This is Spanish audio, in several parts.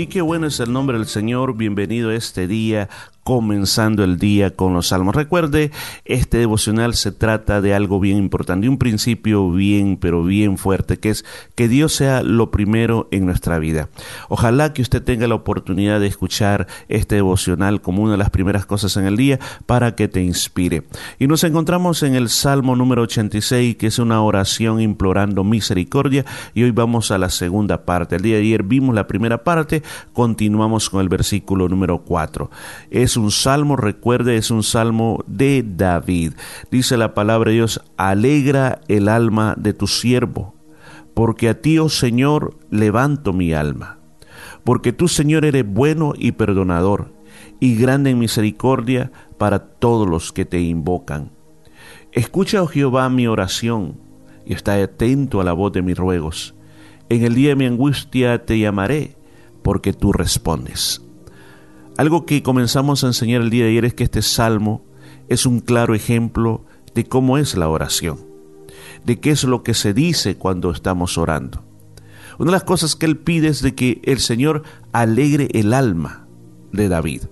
Y qué bueno es el nombre del Señor. Bienvenido a este día comenzando el día con los salmos. Recuerde, este devocional se trata de algo bien importante, un principio bien, pero bien fuerte, que es que Dios sea lo primero en nuestra vida. Ojalá que usted tenga la oportunidad de escuchar este devocional como una de las primeras cosas en el día para que te inspire. Y nos encontramos en el Salmo número 86, que es una oración implorando misericordia, y hoy vamos a la segunda parte. El día de ayer vimos la primera parte, continuamos con el versículo número 4. Es un salmo, recuerde, es un salmo de David. Dice la palabra de Dios, alegra el alma de tu siervo, porque a ti, oh Señor, levanto mi alma. Porque tú, Señor, eres bueno y perdonador, y grande en misericordia para todos los que te invocan. Escucha, oh Jehová, mi oración, y está atento a la voz de mis ruegos. En el día de mi angustia te llamaré, porque tú respondes. Algo que comenzamos a enseñar el día de ayer es que este salmo es un claro ejemplo de cómo es la oración, de qué es lo que se dice cuando estamos orando. Una de las cosas que él pide es de que el Señor alegre el alma de David.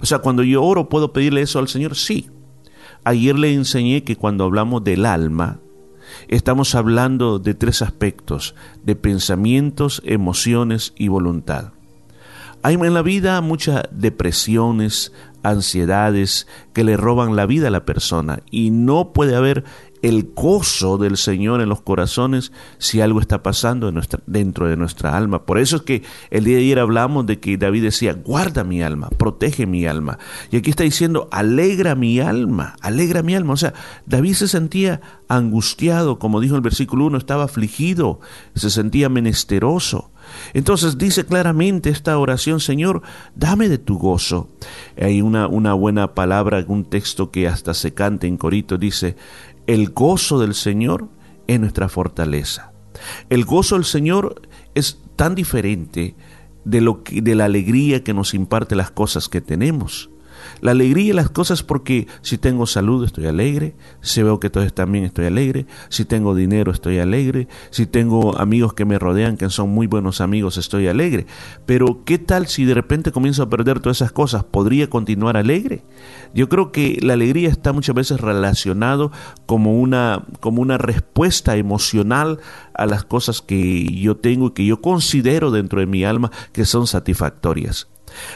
O sea, cuando yo oro, ¿puedo pedirle eso al Señor? Sí. Ayer le enseñé que cuando hablamos del alma, estamos hablando de tres aspectos, de pensamientos, emociones y voluntad. Hay en la vida muchas depresiones, ansiedades que le roban la vida a la persona y no puede haber el gozo del Señor en los corazones si algo está pasando dentro de nuestra alma. Por eso es que el día de ayer hablamos de que David decía, guarda mi alma, protege mi alma. Y aquí está diciendo, alegra mi alma, alegra mi alma. O sea, David se sentía angustiado, como dijo el versículo 1, estaba afligido, se sentía menesteroso. Entonces dice claramente esta oración, Señor, dame de tu gozo. Hay una, una buena palabra, un texto que hasta se canta en corito, dice, el gozo del Señor es nuestra fortaleza. El gozo del Señor es tan diferente de, lo que, de la alegría que nos imparte las cosas que tenemos. La alegría y las cosas porque si tengo salud estoy alegre, si veo que todo está bien estoy alegre, si tengo dinero estoy alegre, si tengo amigos que me rodean que son muy buenos amigos estoy alegre. Pero ¿qué tal si de repente comienzo a perder todas esas cosas? ¿Podría continuar alegre? Yo creo que la alegría está muchas veces relacionado como una, como una respuesta emocional a las cosas que yo tengo y que yo considero dentro de mi alma que son satisfactorias.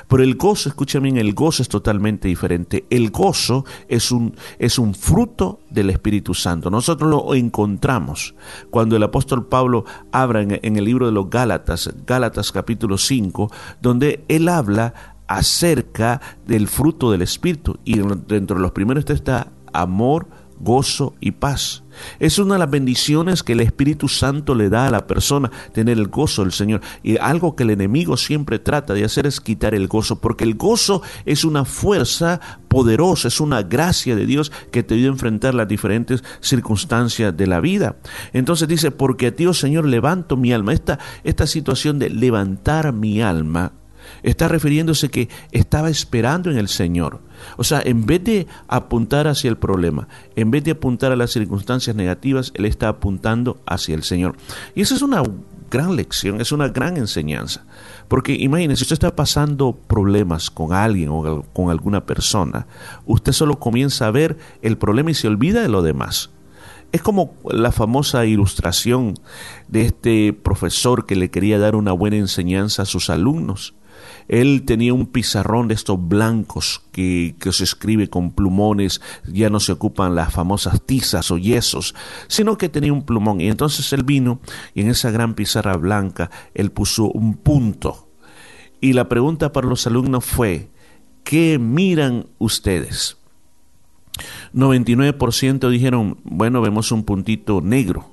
Pero el gozo, escúchame bien, el gozo es totalmente diferente. El gozo es un, es un fruto del Espíritu Santo. Nosotros lo encontramos cuando el apóstol Pablo habla en, el libro de los Gálatas, Gálatas capítulo 5, donde él habla acerca del fruto del Espíritu. Y dentro de los primeros está amor, gozo y paz. Es una de las bendiciones que el Espíritu Santo le da a la persona, tener el gozo del Señor. Y algo que el enemigo siempre trata de hacer es quitar el gozo, porque el gozo es una fuerza poderosa, es una gracia de Dios que te ayuda a enfrentar las diferentes circunstancias de la vida. Entonces dice, porque a ti, oh Señor, levanto mi alma. Esta, esta situación de levantar mi alma está refiriéndose que estaba esperando en el Señor. O sea, en vez de apuntar hacia el problema, en vez de apuntar a las circunstancias negativas, él está apuntando hacia el Señor. Y esa es una gran lección, es una gran enseñanza. Porque imagínense, usted está pasando problemas con alguien o con alguna persona, usted solo comienza a ver el problema y se olvida de lo demás. Es como la famosa ilustración de este profesor que le quería dar una buena enseñanza a sus alumnos. Él tenía un pizarrón de estos blancos que, se escribe con plumones, ya no se ocupan las famosas tizas o yesos, sino que tenía un plumón. Y entonces él vino y en esa gran pizarra blanca él puso un punto. Y la pregunta para los alumnos fue, ¿qué miran ustedes? 99% dijeron, bueno, vemos un puntito negro.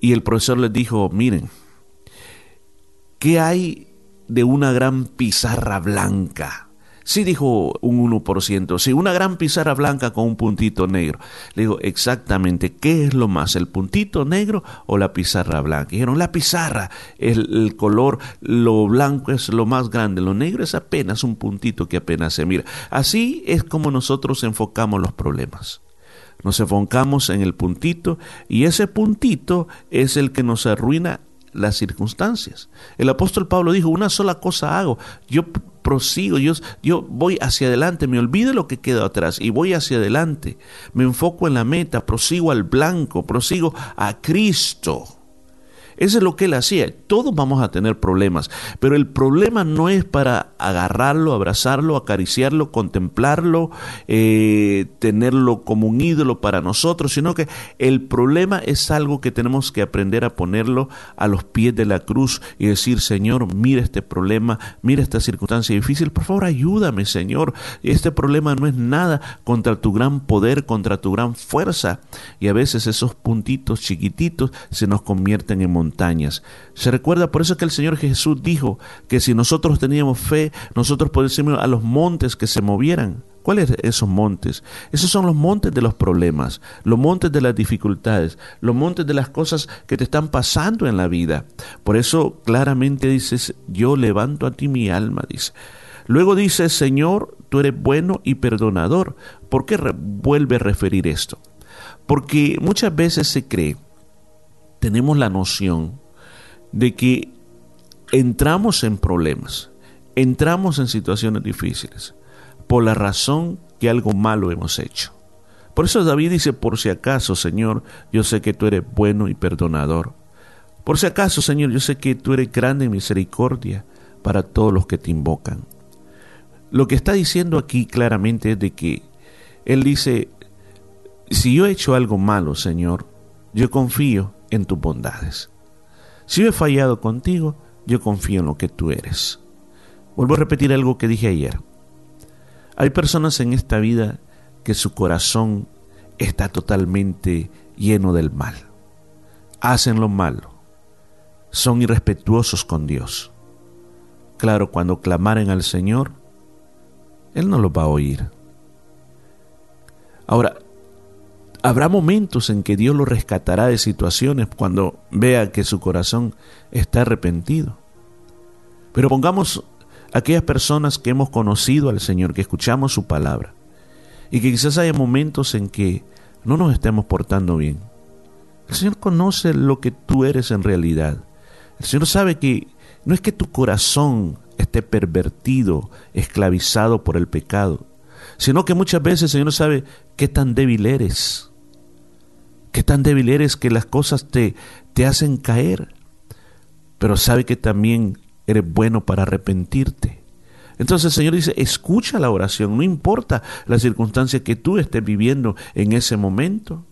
Y el profesor les dijo, miren, ¿qué hay de una gran pizarra blanca. Sí, dijo un 1%, sí, una gran pizarra blanca con un puntito negro. Le digo, exactamente, ¿qué es lo más, el puntito negro o la pizarra blanca? Dijeron, la pizarra, el, el color, lo blanco es lo más grande, lo negro es apenas un puntito que apenas se mira. Así es como nosotros enfocamos los problemas. Nos enfocamos en el puntito y ese puntito es el que nos arruina las circunstancias. El apóstol Pablo dijo, una sola cosa hago, yo prosigo, yo, yo voy hacia adelante, me olvido lo que queda atrás y voy hacia adelante, me enfoco en la meta, prosigo al blanco, prosigo a Cristo. Eso es lo que él hacía. Todos vamos a tener problemas, pero el problema no es para agarrarlo, abrazarlo, acariciarlo, contemplarlo, eh, tenerlo como un ídolo para nosotros, sino que el problema es algo que tenemos que aprender a ponerlo a los pies de la cruz y decir, Señor, mira este problema, mira esta circunstancia difícil, por favor ayúdame, Señor. Este problema no es nada contra tu gran poder, contra tu gran fuerza. Y a veces esos puntitos chiquititos se nos convierten en montañas. Se recuerda por eso que el Señor Jesús dijo que si nosotros teníamos fe, nosotros podíamos a los montes que se movieran. ¿Cuáles esos montes? Esos son los montes de los problemas, los montes de las dificultades, los montes de las cosas que te están pasando en la vida. Por eso claramente dices, yo levanto a ti mi alma, dice. Luego dice, Señor, tú eres bueno y perdonador. ¿Por qué vuelve a referir esto? Porque muchas veces se cree tenemos la noción de que entramos en problemas, entramos en situaciones difíciles por la razón que algo malo hemos hecho. Por eso David dice, por si acaso, Señor, yo sé que tú eres bueno y perdonador. Por si acaso, Señor, yo sé que tú eres grande en misericordia para todos los que te invocan. Lo que está diciendo aquí claramente es de que Él dice, si yo he hecho algo malo, Señor, yo confío en tus bondades. Si he fallado contigo, yo confío en lo que tú eres. Vuelvo a repetir algo que dije ayer. Hay personas en esta vida que su corazón está totalmente lleno del mal. Hacen lo malo. Son irrespetuosos con Dios. Claro, cuando clamaren al Señor, Él no los va a oír. Ahora, Habrá momentos en que Dios lo rescatará de situaciones cuando vea que su corazón está arrepentido. Pero pongamos aquellas personas que hemos conocido al Señor, que escuchamos su palabra, y que quizás haya momentos en que no nos estemos portando bien. El Señor conoce lo que tú eres en realidad. El Señor sabe que no es que tu corazón esté pervertido, esclavizado por el pecado, sino que muchas veces el Señor sabe qué tan débil eres Qué tan débil eres que las cosas te, te hacen caer. Pero sabe que también eres bueno para arrepentirte. Entonces el Señor dice, escucha la oración, no importa la circunstancia que tú estés viviendo en ese momento.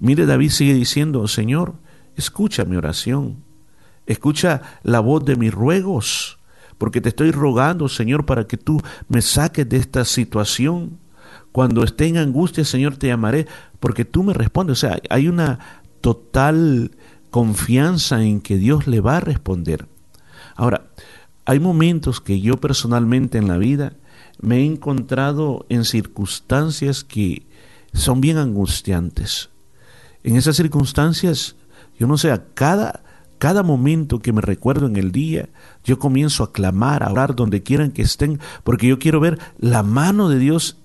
Mire, David sigue diciendo, Señor, escucha mi oración, escucha la voz de mis ruegos, porque te estoy rogando, Señor, para que tú me saques de esta situación. Cuando esté en angustia, Señor, te llamaré porque tú me respondes. O sea, hay una total confianza en que Dios le va a responder. Ahora, hay momentos que yo personalmente en la vida me he encontrado en circunstancias que son bien angustiantes. En esas circunstancias, yo no sé, a cada, cada momento que me recuerdo en el día, yo comienzo a clamar, a orar donde quieran que estén, porque yo quiero ver la mano de Dios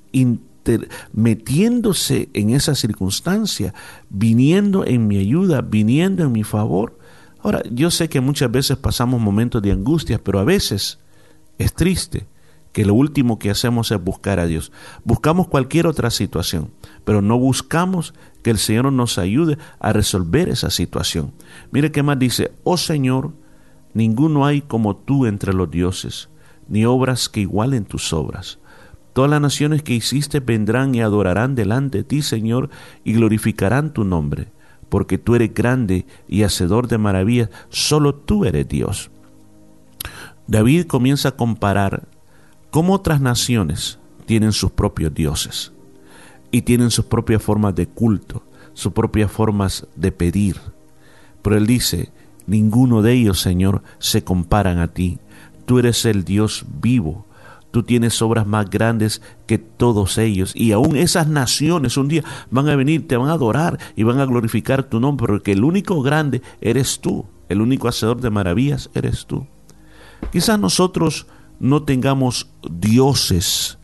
metiéndose en esa circunstancia, viniendo en mi ayuda, viniendo en mi favor. Ahora, yo sé que muchas veces pasamos momentos de angustia, pero a veces es triste que lo último que hacemos es buscar a Dios. Buscamos cualquier otra situación, pero no buscamos que el Señor nos ayude a resolver esa situación. Mire qué más dice, oh Señor, ninguno hay como tú entre los dioses, ni obras que igualen tus obras. Todas las naciones que hiciste vendrán y adorarán delante de ti, Señor, y glorificarán tu nombre, porque tú eres grande y hacedor de maravillas, solo tú eres Dios. David comienza a comparar cómo otras naciones tienen sus propios dioses y tienen sus propias formas de culto, sus propias formas de pedir. Pero él dice, ninguno de ellos, Señor, se comparan a ti. Tú eres el Dios vivo, Tú tienes obras más grandes que todos ellos. Y aún esas naciones un día van a venir, te van a adorar y van a glorificar tu nombre, porque el único grande eres tú. El único hacedor de maravillas eres tú. Quizás nosotros no tengamos dioses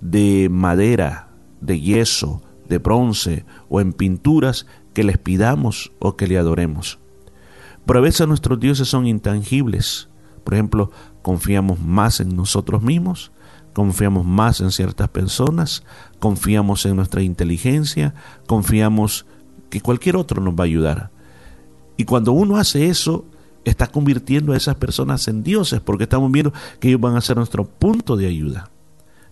de madera, de yeso, de bronce o en pinturas que les pidamos o que le adoremos. Pero a veces nuestros dioses son intangibles. Por ejemplo, confiamos más en nosotros mismos, confiamos más en ciertas personas, confiamos en nuestra inteligencia, confiamos que cualquier otro nos va a ayudar. Y cuando uno hace eso, está convirtiendo a esas personas en dioses, porque estamos viendo que ellos van a ser nuestro punto de ayuda.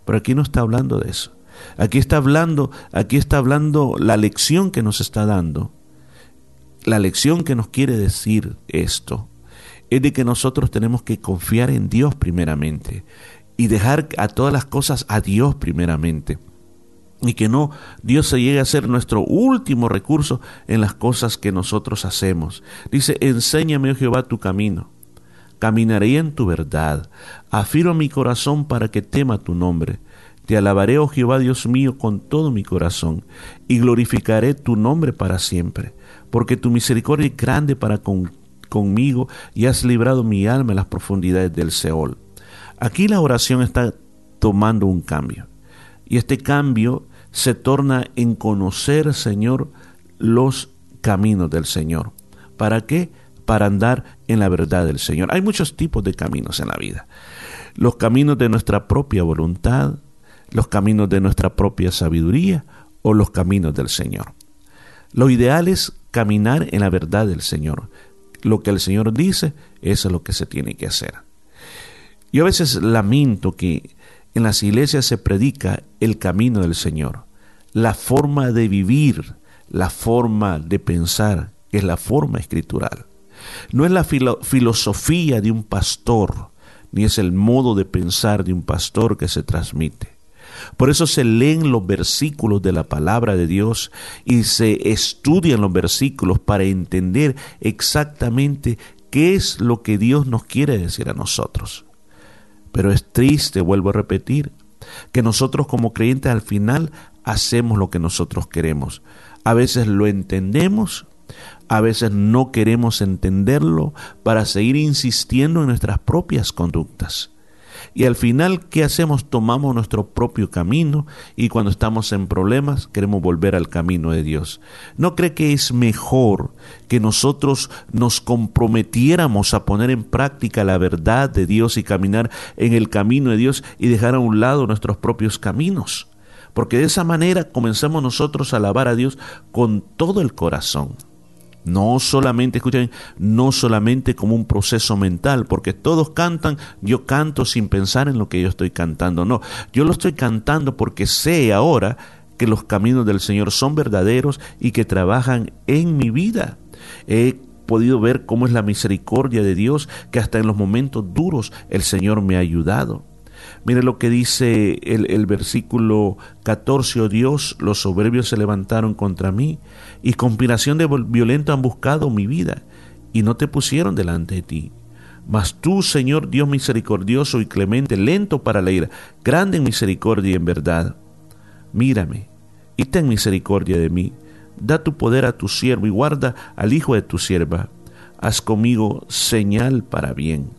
Pero aquí no está hablando de eso. Aquí está hablando, aquí está hablando la lección que nos está dando. La lección que nos quiere decir esto es de que nosotros tenemos que confiar en Dios primeramente y dejar a todas las cosas a Dios primeramente. Y que no Dios se llegue a ser nuestro último recurso en las cosas que nosotros hacemos. Dice, enséñame, oh Jehová, tu camino. Caminaré en tu verdad. Afirma mi corazón para que tema tu nombre. Te alabaré, oh Jehová Dios mío, con todo mi corazón, y glorificaré tu nombre para siempre, porque tu misericordia es grande para conmigo, y has librado mi alma en las profundidades del Seol. Aquí la oración está tomando un cambio. Y este cambio se torna en conocer, Señor, los caminos del Señor. ¿Para qué? Para andar en la verdad del Señor. Hay muchos tipos de caminos en la vida. Los caminos de nuestra propia voluntad, los caminos de nuestra propia sabiduría o los caminos del Señor. Lo ideal es caminar en la verdad del Señor. Lo que el Señor dice, eso es lo que se tiene que hacer. Yo a veces lamento que en las iglesias se predica el camino del Señor, la forma de vivir, la forma de pensar, es la forma escritural. No es la filosofía de un pastor, ni es el modo de pensar de un pastor que se transmite. Por eso se leen los versículos de la palabra de Dios y se estudian los versículos para entender exactamente qué es lo que Dios nos quiere decir a nosotros. Pero es triste, vuelvo a repetir, que nosotros como creyentes al final hacemos lo que nosotros queremos. A veces lo entendemos, a veces no queremos entenderlo para seguir insistiendo en nuestras propias conductas. Y al final, ¿qué hacemos? Tomamos nuestro propio camino y cuando estamos en problemas queremos volver al camino de Dios. ¿No cree que es mejor que nosotros nos comprometiéramos a poner en práctica la verdad de Dios y caminar en el camino de Dios y dejar a un lado nuestros propios caminos? Porque de esa manera comenzamos nosotros a alabar a Dios con todo el corazón. No solamente, escuchen, no solamente como un proceso mental, porque todos cantan, yo canto sin pensar en lo que yo estoy cantando. No, yo lo estoy cantando porque sé ahora que los caminos del Señor son verdaderos y que trabajan en mi vida. He podido ver cómo es la misericordia de Dios, que hasta en los momentos duros el Señor me ha ayudado. Mire lo que dice el, versículo 14, oh Dios, los soberbios se levantaron contra mí y conspiración de violento han buscado mi vida y no te pusieron delante de ti. Mas tú, Señor Dios misericordioso y clemente, lento para la ira, grande en misericordia y en verdad, mírame y ten misericordia de mí. Da tu poder a tu siervo y guarda al hijo de tu sierva. Haz conmigo señal para bien.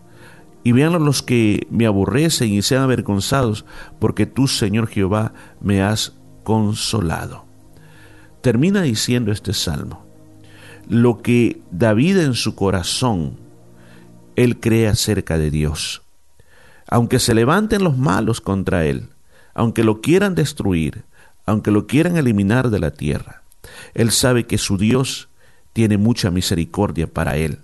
Y vean los que me aborrecen y sean avergonzados, porque tú, Señor Jehová, me has consolado termina diciendo este salmo, lo que David en su corazón, él cree acerca de Dios. Aunque se levanten los malos contra él, aunque lo quieran destruir, aunque lo quieran eliminar de la tierra, él sabe que su Dios tiene mucha misericordia para él.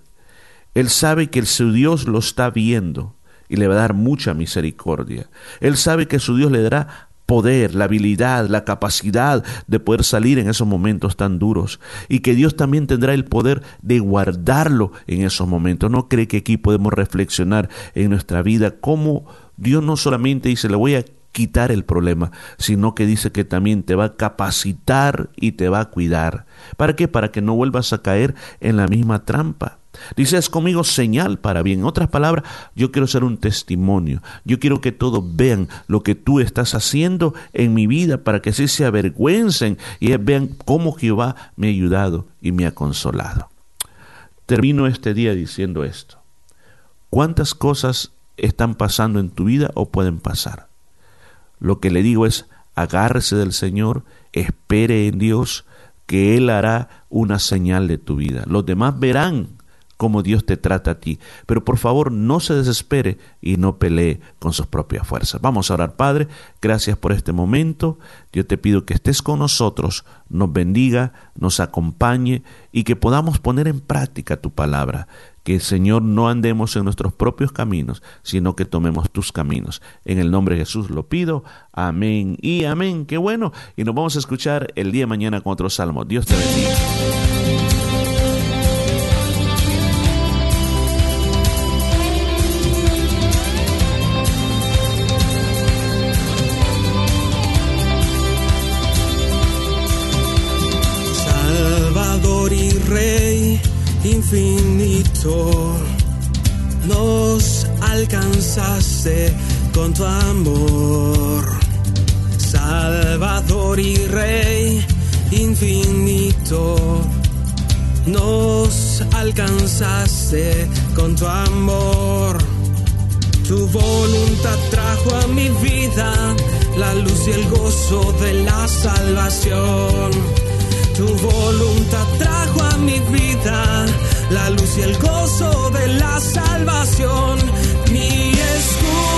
Él sabe que su Dios lo está viendo y le va a dar mucha misericordia. Él sabe que su Dios le dará poder, la habilidad, la capacidad de poder salir en esos momentos tan duros y que Dios también tendrá el poder de guardarlo en esos momentos. ¿No cree que aquí podemos reflexionar en nuestra vida cómo Dios no solamente dice le voy a quitar el problema, sino que dice que también te va a capacitar y te va a cuidar. ¿Para qué? Para que no vuelvas a caer en la misma trampa. Dices conmigo señal para bien. En otras palabras, yo quiero ser un testimonio. Yo quiero que todos vean lo que tú estás haciendo en mi vida para que así se avergüencen y vean cómo Jehová me ha ayudado y me ha consolado. Termino este día diciendo esto. ¿Cuántas cosas están pasando en tu vida o pueden pasar? Lo que le digo es, agárrese del Señor, espere en Dios, que Él hará una señal de tu vida. Los demás verán cómo Dios te trata a ti. Pero por favor no se desespere y no pelee con sus propias fuerzas. Vamos a orar, Padre, gracias por este momento. Yo te pido que estés con nosotros, nos bendiga, nos acompañe y que podamos poner en práctica tu palabra. Que Señor no andemos en nuestros propios caminos, sino que tomemos tus caminos. En el nombre de Jesús lo pido. Amén y amén. Qué bueno. Y nos vamos a escuchar el día de mañana con otro salmo. Dios te bendiga. Infinito nos alcanzaste con tu amor. Salvador y Rey infinito, nos alcanzaste con tu amor. Tu voluntad trajo a mi vida la luz y el gozo de la salvación. Tu voluntad trajo a mi vida la luz y el gozo de la salvación, mi escudo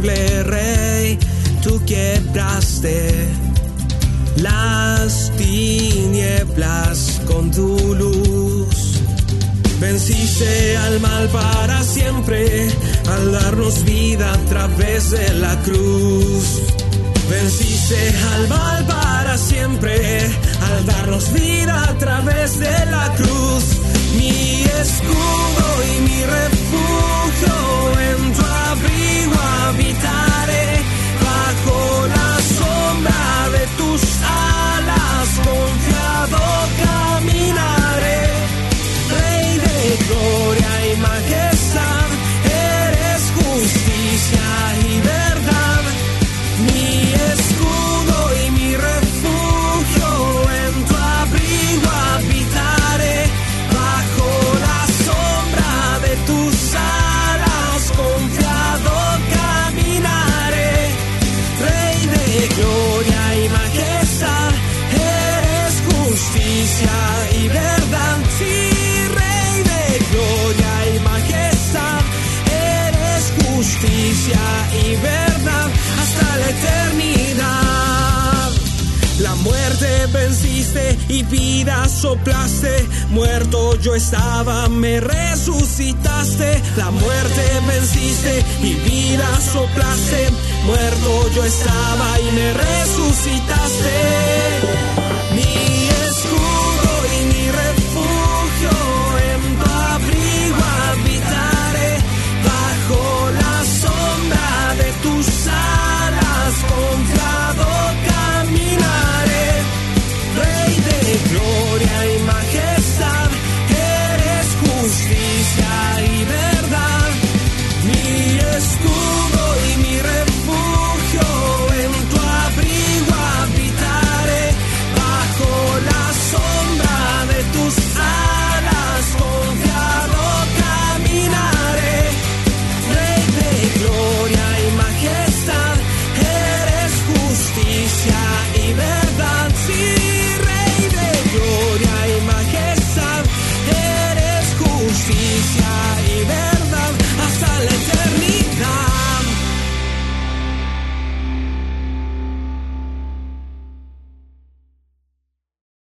Rey, tú quebraste las tinieblas con tu luz. Venciste al mal para siempre al darnos vida a través de la cruz. Venciste al mal para siempre al darnos vida a través de la cruz. Mi escudo y mi refugio en tu abrigo de y vida soplaste. Muerto yo estaba, me resucitaste. La muerte venciste y vida soplaste. Muerto yo estaba y me resucitaste.